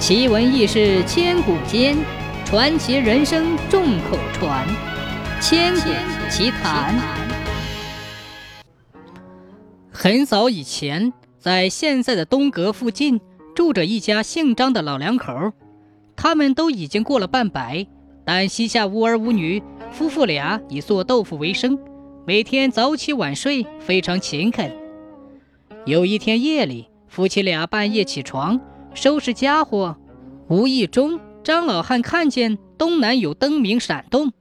奇闻异事千古间，传奇人生众口传。千古奇谈。很早以前，在现在的东阁附近，住着一家姓张的老两口。他们都已经过了半百，但膝下无儿无女，夫妇俩以做豆腐为生，每天早起晚睡，非常勤恳。有一天夜里，夫妻俩半夜起床。收拾家伙，无意中张老汉看见东南有灯明闪动，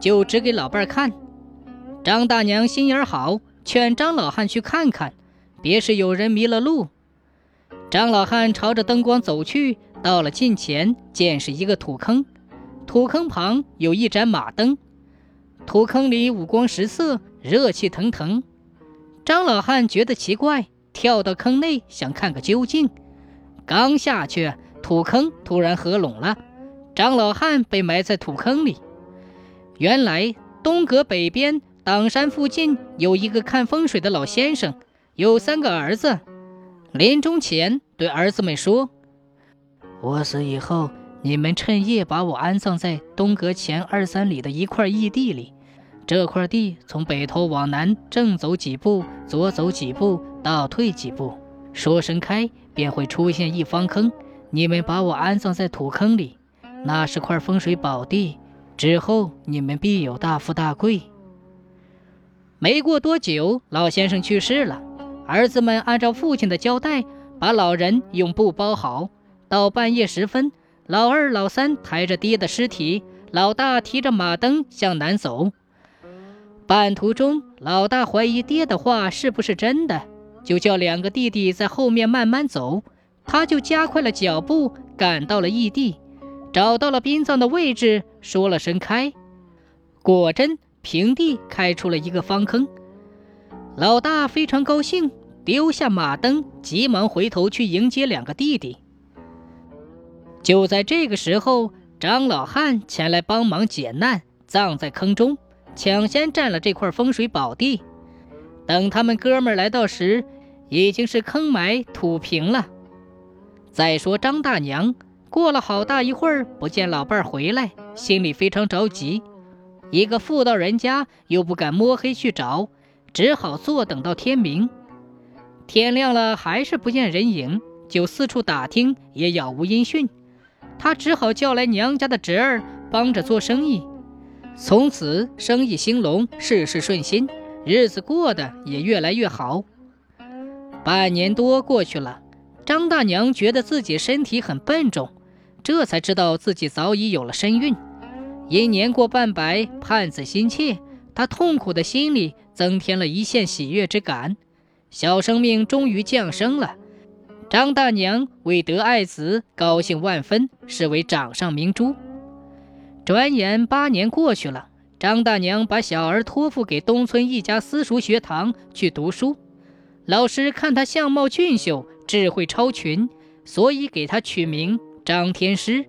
就指给老伴儿看。张大娘心眼好，劝张老汉去看看，别是有人迷了路。张老汉朝着灯光走去，到了近前，见是一个土坑，土坑旁有一盏马灯，土坑里五光十色，热气腾腾。张老汉觉得奇怪，跳到坑内想看个究竟。刚下去，土坑突然合拢了，张老汉被埋在土坑里。原来东阁北边挡山附近有一个看风水的老先生，有三个儿子。临终前对儿子们说：“我死以后，你们趁夜把我安葬在东阁前二三里的一块异地里。这块地从北头往南正走几步，左走几步，倒退几步。”说声开，便会出现一方坑。你们把我安葬在土坑里，那是块风水宝地。之后你们必有大富大贵。没过多久，老先生去世了。儿子们按照父亲的交代，把老人用布包好。到半夜时分，老二、老三抬着爹的尸体，老大提着马灯向南走。半途中，老大怀疑爹的话是不是真的。就叫两个弟弟在后面慢慢走，他就加快了脚步，赶到了异地，找到了殡葬的位置，说了声“开”，果真平地开出了一个方坑。老大非常高兴，丢下马灯，急忙回头去迎接两个弟弟。就在这个时候，张老汉前来帮忙解难，葬在坑中，抢先占了这块风水宝地。等他们哥们儿来到时，已经是坑埋土平了。再说张大娘，过了好大一会儿不见老伴儿回来，心里非常着急。一个妇道人家又不敢摸黑去找，只好坐等到天明。天亮了还是不见人影，就四处打听，也杳无音讯。他只好叫来娘家的侄儿帮着做生意。从此生意兴隆，事事顺心，日子过得也越来越好。半年多过去了，张大娘觉得自己身体很笨重，这才知道自己早已有了身孕。因年过半百，盼子心切，她痛苦的心里增添了一线喜悦之感。小生命终于降生了，张大娘为得爱子高兴万分，视为掌上明珠。转眼八年过去了，张大娘把小儿托付给东村一家私塾学堂去读书。老师看他相貌俊秀，智慧超群，所以给他取名张天师。